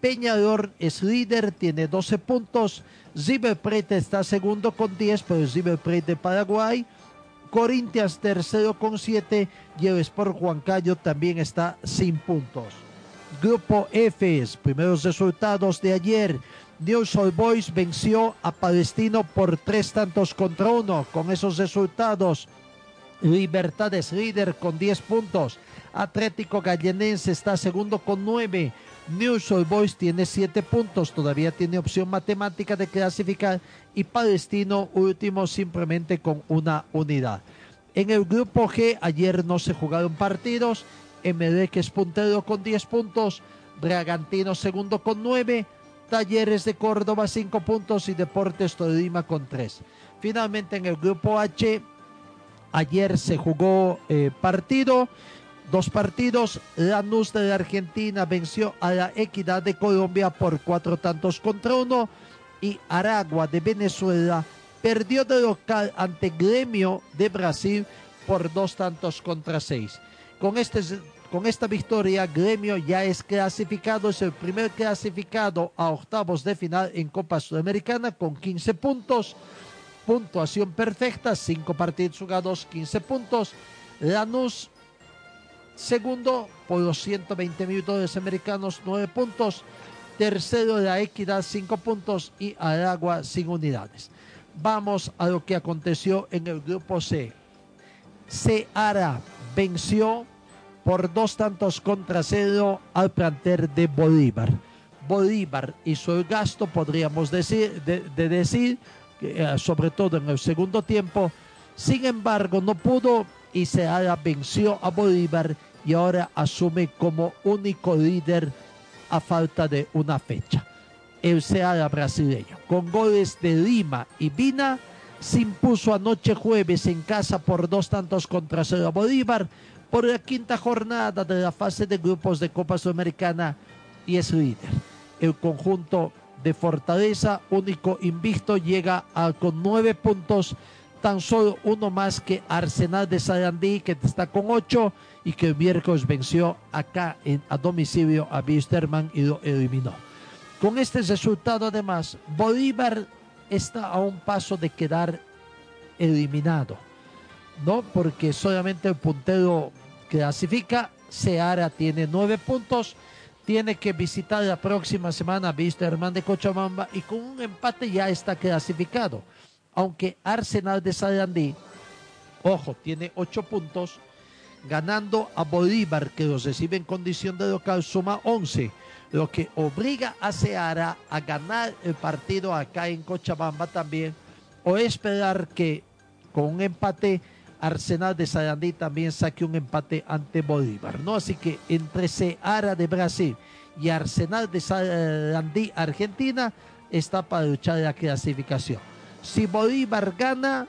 C: Peñador es líder, tiene 12 puntos. River Plate está segundo con 10, pero es River Plate de Paraguay. Corinthians tercero con 7 y el Sport Huancayo también está sin puntos. Grupo F, primeros resultados de ayer. News All Boys venció a Palestino por tres tantos contra uno. Con esos resultados, Libertad es líder con 10 puntos. Atlético Gallenense está segundo con 9. News All Boys tiene 7 puntos. Todavía tiene opción matemática de clasificar. Y Palestino último simplemente con una unidad. En el grupo G ayer no se jugaron partidos. Que es puntero con 10 puntos. Bragantino segundo con 9. Talleres de Córdoba 5 puntos y Deportes Tolima con 3. Finalmente en el grupo H Ayer se jugó eh, partido, dos partidos. Lanús de la Argentina venció a la Equidad de Colombia por cuatro tantos contra uno. Y Aragua de Venezuela perdió de local ante Gremio de Brasil por dos tantos contra seis. Con, este, con esta victoria, Gremio ya es clasificado, es el primer clasificado a octavos de final en Copa Sudamericana con 15 puntos puntuación perfecta, 5 partidos jugados, 15 puntos. Lanús, segundo por los 120 mil dólares americanos, 9 puntos. Tercero la Equidad, 5 puntos. Y Aragua, sin unidades. Vamos a lo que aconteció en el grupo C. Seara venció por dos tantos contra cero al planter de Bolívar. Bolívar hizo el gasto, podríamos decir, de, de decir, eh, sobre todo en el segundo tiempo. Sin embargo, no pudo y Seara venció a Bolívar y ahora asume como único líder a falta de una fecha. El Seara brasileño, con goles de Lima y Vina, se impuso anoche jueves en casa por dos tantos contra cero a Bolívar por la quinta jornada de la fase de grupos de Copa Sudamericana y es líder. El conjunto de Fortaleza, único invicto, llega a, con nueve puntos, tan solo uno más que Arsenal de Sarandí, que está con ocho y que el miércoles venció acá en, a domicilio a Wisterman y lo eliminó. Con este resultado, además, Bolívar está a un paso de quedar eliminado, ¿no? Porque solamente el puntero clasifica, Seara tiene nueve puntos tiene que visitar la próxima semana a Wisterman de Cochabamba y con un empate ya está clasificado. Aunque Arsenal de Sarandí, ojo, tiene ocho puntos, ganando a Bolívar, que los recibe en condición de local, suma 11, lo que obliga a Seara a ganar el partido acá en Cochabamba también, o esperar que con un empate Arsenal de Sarandí también saque un empate ante Bolívar, ¿no? Así que entre Seara de Brasil y Arsenal de Sarandí Argentina está para luchar la clasificación. Si Bolívar gana,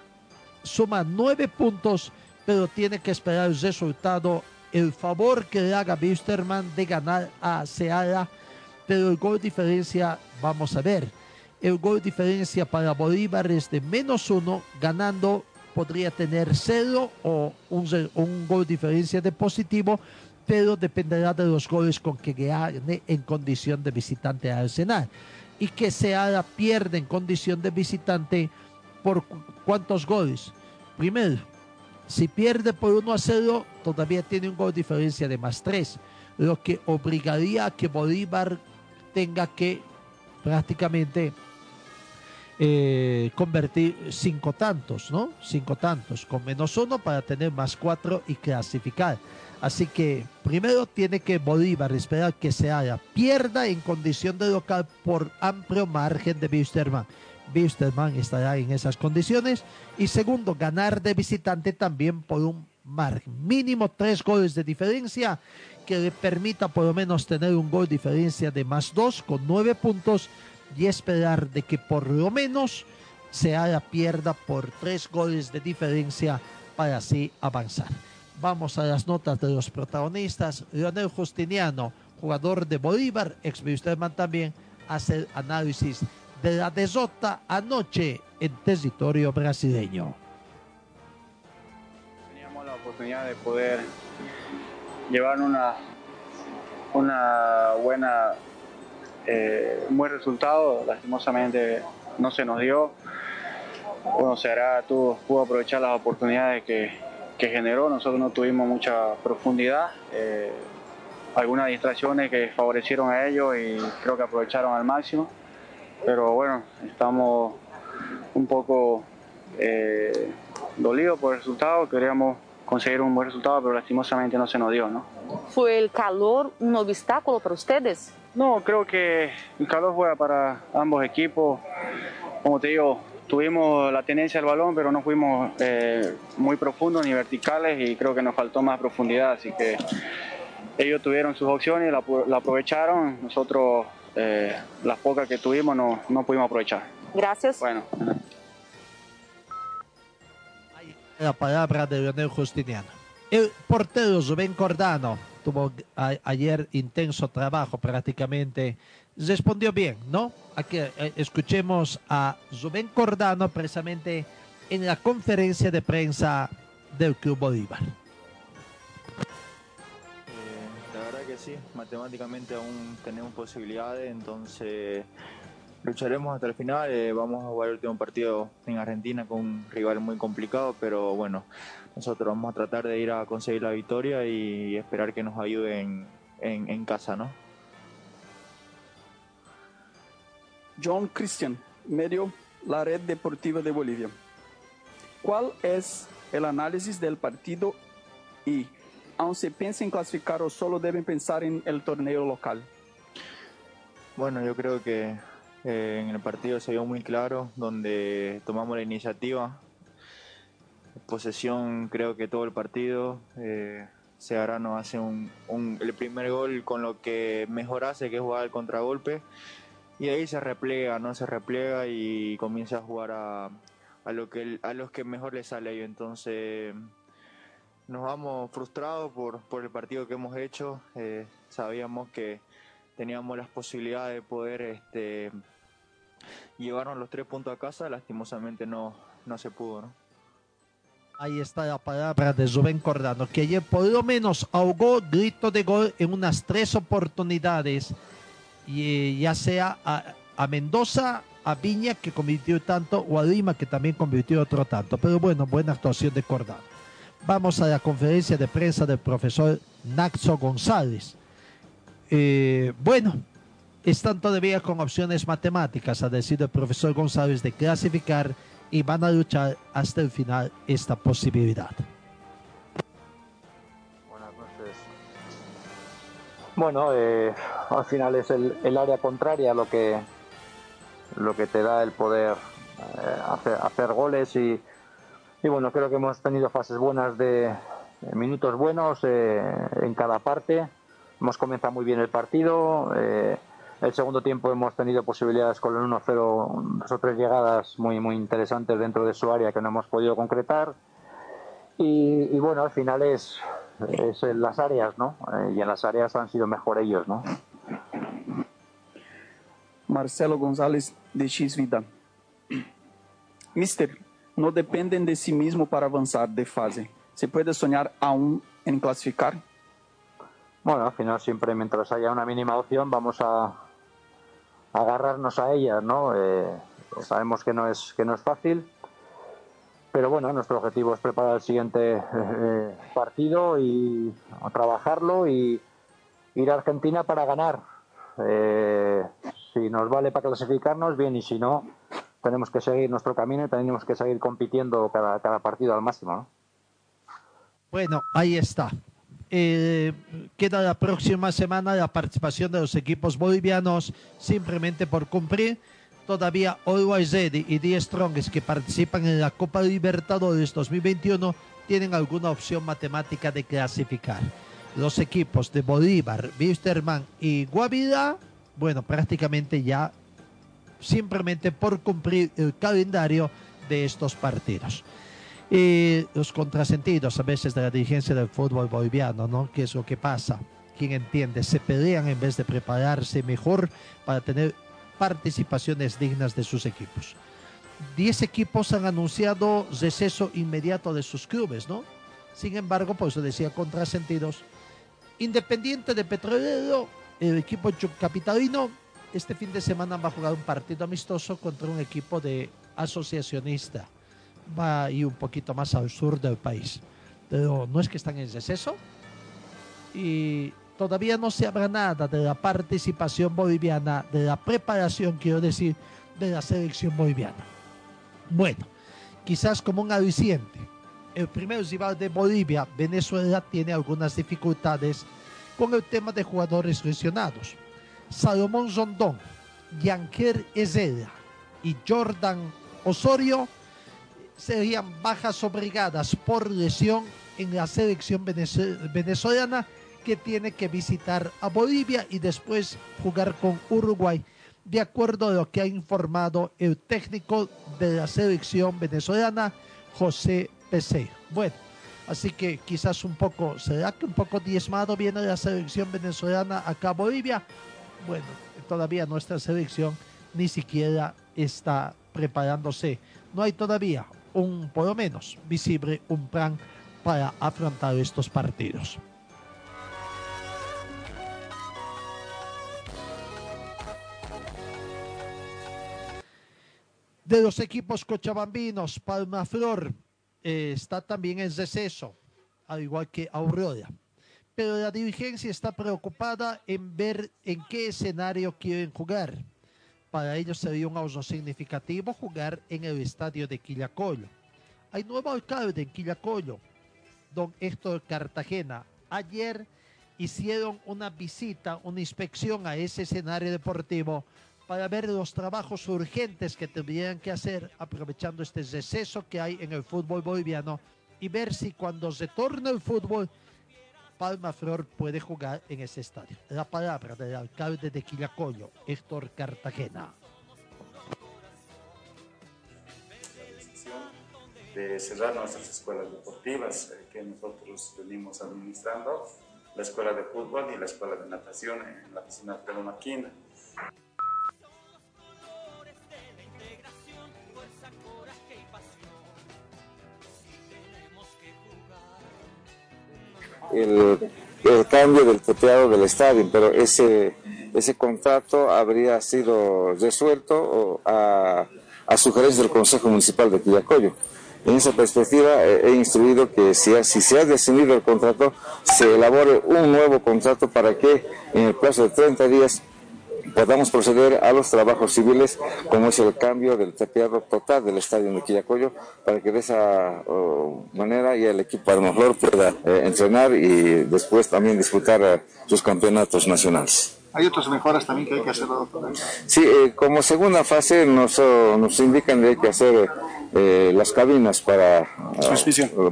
C: suma nueve puntos, pero tiene que esperar el resultado, el favor que le haga Wisterman de ganar a Seara, pero el gol diferencia, vamos a ver, el gol diferencia para Bolívar es de menos uno, ganando podría tener cero o un, un gol diferencia de positivo, pero dependerá de los goles con que gane en condición de visitante a Arsenal. Y que Seara pierde en condición de visitante por cuántos goles. Primero, si pierde por 1 a 0, todavía tiene un gol diferencia de más 3, lo que obligaría a que Bolívar tenga que prácticamente eh, convertir cinco tantos, ¿no? Cinco tantos con menos uno para tener más cuatro y clasificar. Así que primero tiene que Bolívar esperar que se haga pierda en condición de local por amplio margen de Wisterman. Wisterman estará en esas condiciones. Y segundo, ganar de visitante también por un margen. Mínimo tres goles de diferencia que le permita por lo menos tener un gol de diferencia de más dos con nueve puntos y esperar de que por lo menos se haga pierda por tres goles de diferencia para así avanzar. Vamos a las notas de los protagonistas. Leonel Justiniano, jugador de Bolívar, ex también, hace el análisis de la desota anoche en territorio brasileño.
N: Teníamos la oportunidad de poder llevar una, buena, eh, buen resultado. Lastimosamente no se nos dio. Bueno, Ceará tuvo, pudo aprovechar las oportunidades que, que generó. Nosotros no tuvimos mucha profundidad. Eh, algunas distracciones que favorecieron a ellos y creo que aprovecharon al máximo. Pero bueno, estamos un poco eh, dolidos por el resultado. Queríamos conseguir un buen resultado, pero lastimosamente no se nos dio, ¿no?
O: ¿Fue el calor un obstáculo para ustedes?
N: No, creo que el calor fue para ambos equipos. Como te digo, tuvimos la tenencia del balón, pero no fuimos eh, muy profundos ni verticales y creo que nos faltó más profundidad. Así que ellos tuvieron sus opciones, la, la aprovecharon. Nosotros, eh, las pocas que tuvimos, no, no pudimos aprovechar.
O: Gracias.
N: Bueno.
C: La palabra de Leonel Justiniano. El portero Rubén Cordano tuvo a- ayer intenso trabajo prácticamente. Respondió bien, ¿no? Aquí eh, escuchemos a Rubén Cordano precisamente en la conferencia de prensa del Club Bolívar.
P: La verdad que sí, matemáticamente aún tenemos posibilidades, entonces lucharemos hasta el final. eh, vamos a jugar el último partido en Argentina con un rival muy complicado, pero bueno, nosotros vamos a tratar de ir a conseguir la victoria y esperar que nos ayuden en, en casa, ¿no?
Q: John Christian, medio La Red Deportiva de Bolivia. ¿Cuál es el análisis del partido y, aun se piensa en clasificar o solo deben pensar en el torneo local?
P: Bueno, yo creo que eh, en el partido se vio muy claro, donde tomamos la iniciativa. Posesión, creo que todo el partido. Eh, Seara nos hace un, el primer gol con lo que mejor hace, que es jugar al contragolpe. Y ahí se repliega, ¿no? Se repliega y comienza a jugar a, a lo que, a los que mejor le sale ellos. Entonces, nos vamos frustrados por, por el partido que hemos hecho. Eh, sabíamos que teníamos las posibilidades de poder este, llevarnos los tres puntos a casa. Lastimosamente no, no se pudo, ¿no?
C: Ahí está la palabra de Rubén Cordano, que ayer por lo menos ahogó grito de gol en unas tres oportunidades, y, eh, ya sea a, a Mendoza, a Viña, que convirtió tanto, o a Lima, que también convirtió otro tanto. Pero bueno, buena actuación de Cordano. Vamos a la conferencia de prensa del profesor Naxo González. Eh, bueno, están todavía con opciones matemáticas, a decir el profesor González, de clasificar y van a luchar hasta el final esta posibilidad.
R: Bueno, eh, al final es el, área contraria lo que lo que te da el poder eh, hacer, goles y, y bueno, creo que hemos tenido fases buenas de minutos buenos eh, en cada parte. Hemos comenzado muy bien el partido. eh, el segundo tiempo hemos tenido posibilidades con el 1-0, dos o tres llegadas muy, muy interesantes dentro de su área que no hemos podido concretar. Y bueno, al final es, es en las áreas, ¿no? Eh, y en las áreas han sido mejor ellos, ¿no?
Q: Marcelo González de X Vida. Mister, no dependen de sí mismo para avanzar de fase. ¿Se puede soñar aún en clasificar?
R: Bueno, al final siempre mientras haya una mínima opción vamos a agarrarnos a ella, ¿no? Eh, sabemos que no es que no es fácil, pero bueno, nuestro objetivo es preparar el siguiente eh, partido y trabajarlo y ir a Argentina para ganar. Eh, si nos vale para clasificarnos, bien, y si no, tenemos que seguir nuestro camino y tenemos que seguir compitiendo cada, cada partido al máximo, ¿no?
C: Bueno, ahí está. Eh, queda la próxima semana la participación de los equipos bolivianos simplemente por cumplir. Todavía Always Ready y The Strongest que participan en la Copa Libertadores 2021 tienen alguna opción matemática de clasificar. Los equipos de Bolívar, Wisterman y Guavirá, bueno, prácticamente ya simplemente por cumplir el calendario de estos partidos. Y los contrasentidos a veces de la dirigencia del fútbol boliviano, ¿no? ¿Qué es lo que pasa? ¿Quién entiende? Se pelean en vez de prepararse mejor para tener participaciones dignas de sus equipos. Diez equipos han anunciado receso inmediato de sus clubes, ¿no? Sin embargo, por eso decía contrasentidos, Independiente de Petrolero, el equipo capitalino, este fin de semana va a jugar un partido amistoso contra un equipo de asociacionista. Va a ir un poquito más al sur del país. Pero no es que están en receso. Y todavía no se habla nada de la participación boliviana, de la preparación, quiero decir, de la selección boliviana. Bueno, quizás como un aliciente el primer rival de Bolivia, Venezuela, tiene algunas dificultades con el tema de jugadores lesionados. Salomón Rondón, Yanker Ezela y Jordan Osorio serían bajas obligadas por lesión en la selección venezolana que tiene que visitar a Bolivia y después jugar con Uruguay, de acuerdo a lo que ha informado el técnico de la selección venezolana, José bueno, así que quizás un poco, ¿será que un poco diezmado viene la selección venezolana acá a Bolivia? Bueno, todavía nuestra selección ni siquiera está preparándose. No hay todavía un, por lo menos, visible un plan para afrontar estos partidos. De los equipos cochabambinos, Palma Flor eh, está también en receso, al igual que Aurora. Pero la dirigencia está preocupada en ver en qué escenario quieren jugar. Para ellos sería un ahorro significativo jugar en el estadio de Quillacollo. Hay nuevo alcalde en Quillacollo, don Héctor Cartagena. Ayer hicieron una visita, una inspección a ese escenario deportivo para ver los trabajos urgentes que tendrían que hacer aprovechando este receso que hay en el fútbol boliviano y ver si cuando se torne el fútbol Palma Flor puede jugar en ese estadio. La palabra del alcalde de Quillacollo, Héctor Cartagena.
J: de cerrar nuestras escuelas deportivas eh, que nosotros venimos administrando, la escuela de fútbol y la escuela de natación en la piscina Maquina.
S: El, cambio del teteado del estadio, pero ese, ese contrato habría sido resuelto a, a sugerencia del Consejo Municipal de Quillacoyo. En esa perspectiva he instruido que si, si se ha decidido el contrato, se elabore un nuevo contrato para que en el plazo de 30 días podamos proceder a los trabajos civiles, como es el cambio del tapiado total del estadio de Quillacoyo, para que de esa oh, manera ya el equipo Armaflor pueda eh, entrenar y después también disputar eh, sus campeonatos nacionales.
T: ¿Hay otras mejoras también que hay que hacer,
S: Sí, eh, como segunda fase nos, oh, nos indican que hay que hacer las cabinas para,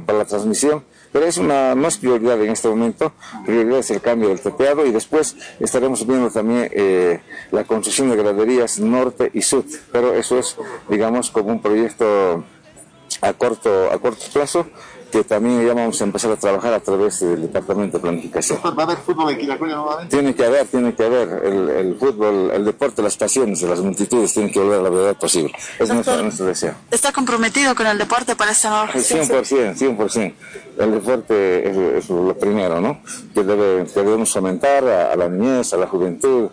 S: para la transmisión pero es una, no prioridad en este momento, prioridad es el cambio del tepeado y después estaremos viendo también eh, la construcción de graderías norte y sur, pero eso es, digamos, como un proyecto a corto, a corto plazo que también ya vamos a empezar a trabajar a través del Departamento de Planificación.
T: ¿Va a haber fútbol en ¿No va a haber?
S: Tiene que haber, tiene que haber. El, fútbol, el deporte, las pasiones, las multitudes tienen que volver a la verdad posible. Es nuestro, nuestro, deseo.
O: ¿Está comprometido con el deporte para esta nueva
S: 100%, 100%. El deporte es, lo primero, ¿no? Que, debe, debemos fomentar a, la niñez, a la juventud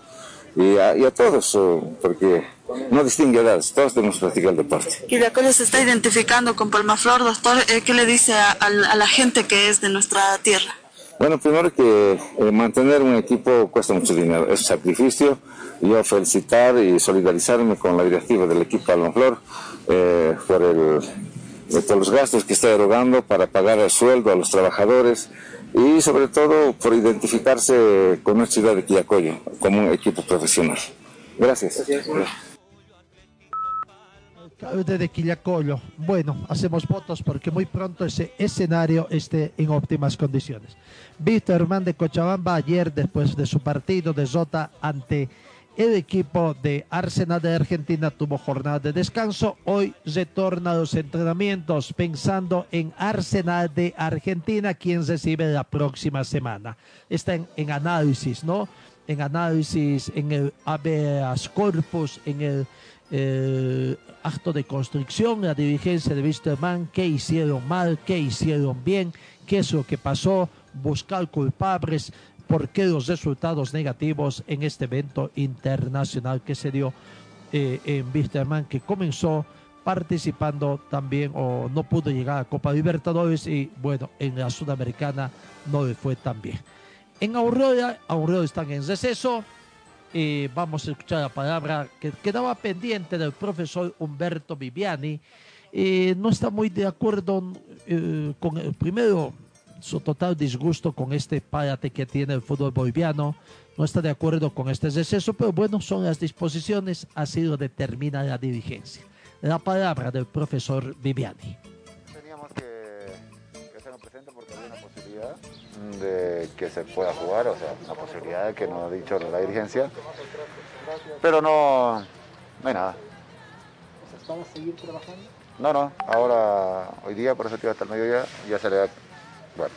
S: y a, y a todos, porque no distingue edades, todos tenemos que practicar el deporte.
O: ¿Y de acuerdo se está identificando con Palmaflor, doctor? Eh, ¿Qué le dice a, la gente que es de nuestra tierra?
S: Bueno, primero que eh, mantener un equipo cuesta mucho dinero, es un sacrificio. Yo felicitar y solidarizarme con la directiva del equipo Palmaflor eh, por, el, por los gastos que está erogando para pagar el sueldo a los trabajadores y sobre todo por identificarse con nuestra ciudad de Quillacoyo como un equipo profesional. Gracias.
C: De Quillacollo. Bueno, hacemos votos porque muy pronto ese escenario esté en óptimas condiciones. Víctor Hermán de Cochabamba ayer, después de su partido de Zota ante el equipo de Arsenal de Argentina, tuvo jornada de descanso. Hoy retorna a los entrenamientos pensando en Arsenal de Argentina, quien recibe la próxima semana. Está en, análisis, ¿no? En análisis, en el habeas corpus, en el eh, acto de construcción, la dirigencia de Wisterman, qué hicieron mal, qué hicieron bien, qué es lo que pasó, buscar culpables, por qué los resultados negativos en este evento internacional que se dio eh, en Wisterman, que comenzó participando también o no pudo llegar a Copa Libertadores y bueno, en la Sudamericana no le fue tan bien. En Aurora, Aurora están en receso, vamos a escuchar la palabra que quedaba pendiente del profesor Humberto Viviani. no está muy de acuerdo eh, con el primero, su total disgusto con este parate que tiene el fútbol boliviano. No está de acuerdo con este receso, pero bueno, son las disposiciones, así lo determina la dirigencia. La palabra del profesor Viviani.
U: Posibilidad de que se pueda jugar, o sea, una posibilidad que nos ha dicho la dirigencia, pero no, no hay nada.
K: ¿Van a seguir trabajando?
U: No, no, ahora, hoy día, por eso estoy hasta el mediodía, ya se le da, bueno,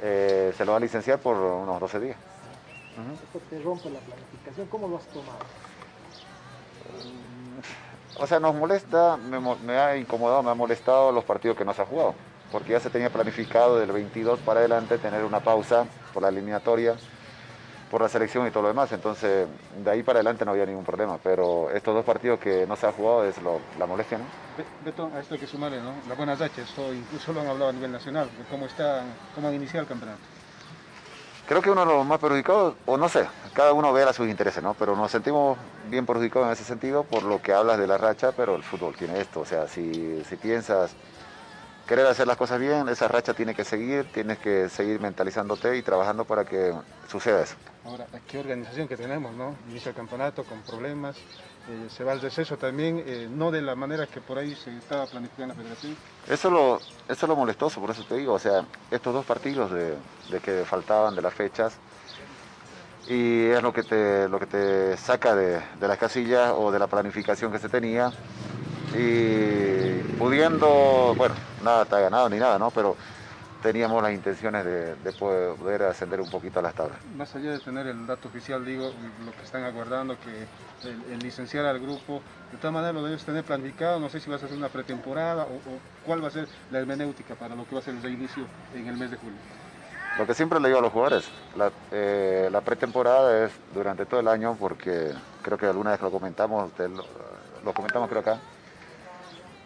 U: eh, se lo va a licenciar por unos 12 días.
K: Esto te rompe la planificación, ¿cómo lo has tomado?
U: O sea, nos molesta, me, me ha incomodado, me ha molestado los partidos que no se ha jugado, porque ya se tenía planificado del 22 para adelante tener una pausa por la eliminatoria, por la selección y todo lo demás, entonces de ahí para adelante no había ningún problema, pero estos dos partidos que no se ha jugado es lo- la molestia, ¿no?
V: Be- Beto, a esto hay que sumarle, ¿no? La buena racha, esto incluso lo han hablado a nivel nacional, cómo está, cómo han iniciado el campeonato.
U: Creo que uno de los más perjudicados, o no sé, cada uno ve a sus intereses, ¿no? Pero nos sentimos bien perjudicados en ese sentido por lo que hablas de la racha, pero el fútbol tiene esto, o sea, si, si piensas querer hacer las cosas bien, esa racha tiene que seguir, tienes que seguir mentalizándote y trabajando para que suceda eso.
V: Ahora, qué organización que tenemos, ¿no? Inicia el campeonato con problemas, eh, se va al receso también, eh, no de la manera que por ahí se estaba planificando la federación.
U: Eso es lo, eso es lo molestoso, por eso te digo, o sea, estos dos partidos de, de que faltaban de las fechas, y es lo que te, lo que te saca de, de las casillas o de la planificación que se tenía, y pudiendo, bueno, nada está ganado ni nada, ¿no? Pero teníamos las intenciones de, de poder ascender un poquito a las tablas.
V: Más allá de tener el dato oficial, digo, lo que están aguardando, que el, el licenciar al grupo, de todas maneras lo debes tener planificado, no sé si vas a hacer una pretemporada o, o cuál va a ser la hermenéutica para lo que va a ser el reinicio en el mes de julio.
U: Lo que siempre le digo a los jugadores, la, eh, la pretemporada es durante todo el año porque creo que alguna vez lo comentamos, lo comentamos creo acá,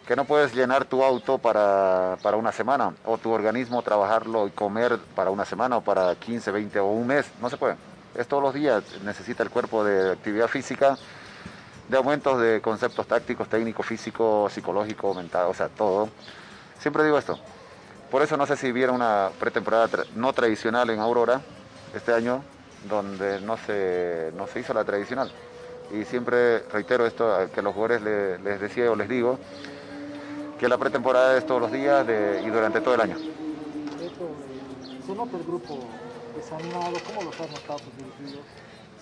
U: que no puedes llenar tu auto para, para una semana o tu organismo trabajarlo y comer para una semana o para 15, 20 o un mes, no se puede. Es todos los días, necesita el cuerpo de actividad física, de aumentos de conceptos tácticos, técnicos, físicos, psicológicos, mental, o sea, todo. Siempre digo esto. Por eso no sé si vieron una pretemporada no tradicional en Aurora este año, donde no se, no se hizo la tradicional. Y siempre reitero esto, que los jugadores le- les decía o les digo, que la pretemporada es todos los días de- y durante todo el año.
K: Eh, se nota el grupo desanimado, ¿cómo los has notado tus dirigidos?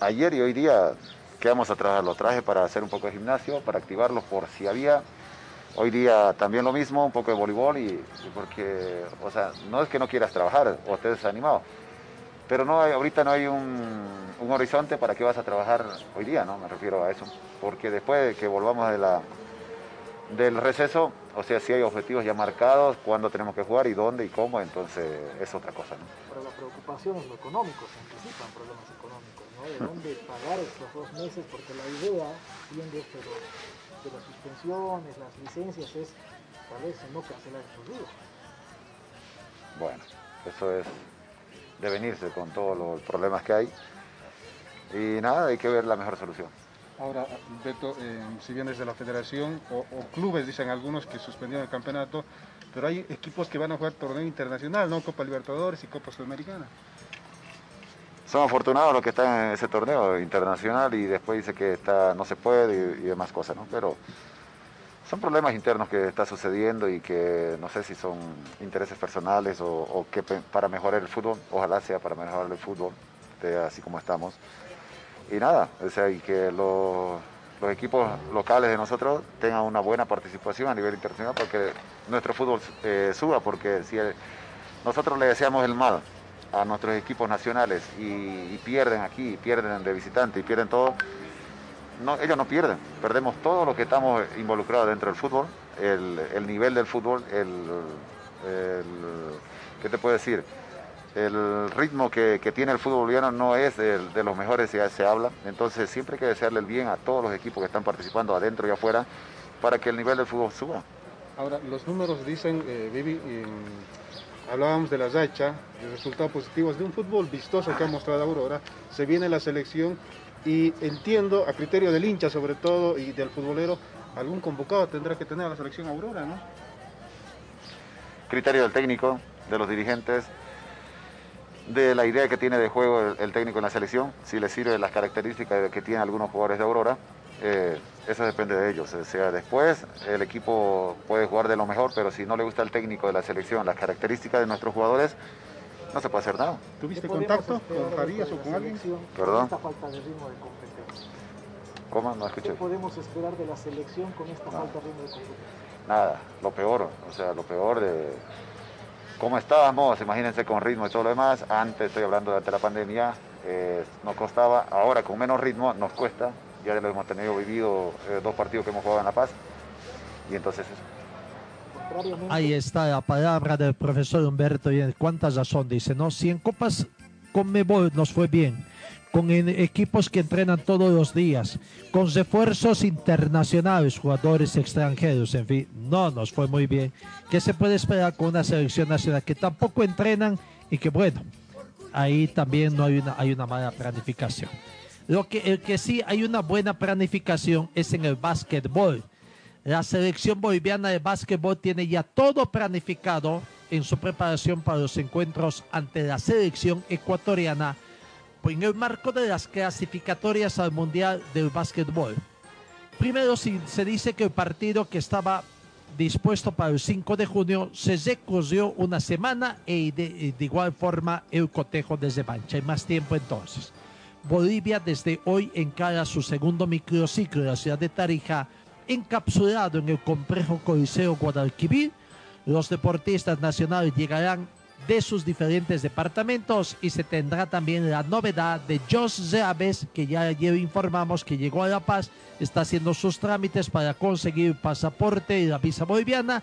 U: Ayer y hoy día, ¿qué vamos a trabajar? Lo traje para hacer un poco de gimnasio, para activarlos por si había. Hoy día también lo mismo, un poco de voleibol y, y porque, o sea, no es que no quieras trabajar o estés desanimado, pero no hay, ahorita no hay un, un horizonte para qué vas a trabajar hoy día, ¿no? Me refiero a eso, porque después de que volvamos de la, del receso, o sea, si hay objetivos ya marcados, cuándo tenemos que jugar y dónde y cómo, entonces es otra cosa, ¿no?
K: Pero la preocupación es lo económico, se anticipan problemas económicos, ¿no? De dónde pagar estos dos meses, porque la idea, esto de, de las suspensiones, las licencias, es tal vez no cancelar estos días.
U: Bueno, eso es de venirse con todos los problemas que hay. Y nada, hay que ver la mejor solución.
V: Ahora, Beto, eh, si bien desde la federación o, clubes dicen algunos que suspendieron el campeonato, pero hay equipos que van a jugar torneo internacional, ¿no? Copa Libertadores y Copa Sudamericana.
U: Son afortunados los que están en ese torneo internacional y después dice que está, no se puede y, demás cosas, ¿no? Pero son problemas internos que está sucediendo y que no sé si son intereses personales o, que para mejorar el fútbol, ojalá sea para mejorar el fútbol, así como estamos. Y nada, o sea, y que los, los equipos locales de nosotros tengan una buena participación a nivel internacional para que nuestro fútbol eh, suba, porque si nosotros le deseamos el mal a nuestros equipos nacionales y, pierden aquí, pierden de visitante y pierden todo, ellos no pierden, perdemos todo lo que estamos involucrados dentro del fútbol, el, el nivel del fútbol, el, el- ¿qué te puedo decir? El ritmo que, que tiene el fútbol boliviano no es de los mejores, ya se habla, entonces siempre hay que desearle el bien a todos los equipos que están participando adentro y afuera para que el nivel del fútbol suba.
V: Ahora, los números dicen, eh, Vivi, em, hablábamos de la racha, de resultados positivos, de un fútbol vistoso que ha mostrado Aurora, se viene la selección y entiendo, a criterio del hincha sobre todo y del futbolero, algún convocado tendrá que tener a la selección Aurora, ¿no?
U: criterio del técnico, de los dirigentes, de la idea que tiene de juego el, el técnico en la selección, si le sirve las características que tienen algunos jugadores de Aurora, eh, eso depende de ellos. O sea, después el equipo puede jugar de lo mejor, pero si no le gusta el técnico de la selección, las características de nuestros jugadores, no se puede hacer nada.
V: ¿Tuviste
K: ¿Qué
V: contacto
K: esperar
V: con Farías o
K: la
V: con alguien?
K: selección
U: Perdón.
K: Con esta falta de ritmo de competencia.
U: ¿Cómo? No
K: ¿Qué
U: escuché.
K: podemos esperar de la selección con esta falta de ritmo de competencia?
U: Nada, lo peor, o sea, lo peor de cómo estábamos, imagínense con ritmo y todo lo demás, antes estoy hablando durante la pandemia, eh, nos costaba, ahora con menos ritmo nos cuesta, ya lo hemos tenido vivido eh, dos partidos que hemos jugado en La Paz, y entonces eso.
C: Ahí está la palabra del profesor Humberto y cuánta razón dice, ¿no? Si en Copas Conmebol nos fue bien, con equipos que entrenan todos los días, con refuerzos internacionales, jugadores extranjeros, en fin, no nos fue muy bien. ¿Qué se puede esperar con una selección nacional que tampoco entrenan y que bueno, ahí también no hay una, hay una mala planificación. Lo que, el que sí hay una buena planificación es en el básquetbol. La selección boliviana de básquetbol tiene ya todo planificado en su preparación para los encuentros ante la selección ecuatoriana en el marco de las clasificatorias al Mundial del Básquetbol. Primero se dice que el partido que estaba dispuesto para el 5 de junio se recurrió una semana de, y de igual forma el cotejo desde Mancha. Hay más tiempo entonces. Bolivia desde hoy encara su segundo microciclo en la ciudad de Tarija, encapsulado en el complejo Coliseo Guadalquivir. Los deportistas nacionales llegarán de sus diferentes departamentos y se tendrá también la novedad de Jos Reaves, que ya ayer informamos que llegó a La Paz, está haciendo sus trámites para conseguir pasaporte y la visa boliviana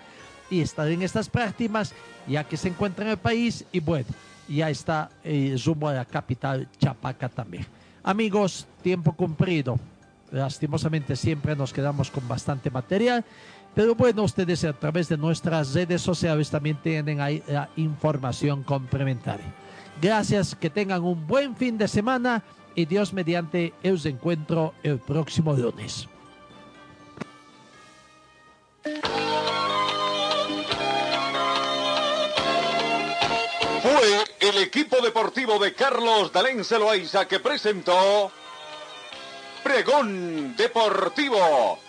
C: y estar en estas prácticas ya que se encuentra en el país y bueno, ya está eh, rumbo a la capital Chapaca también. Amigos, tiempo cumplido. Lastimosamente siempre nos quedamos con bastante material, pero bueno, ustedes a través de nuestras redes sociales también tienen ahí la información complementaria. Gracias, que tengan un buen fin de semana y Dios mediante os encuentro el próximo lunes.
F: Fue el equipo deportivo de Carlos Dalén Celoaiza que presentó Pregón Deportivo.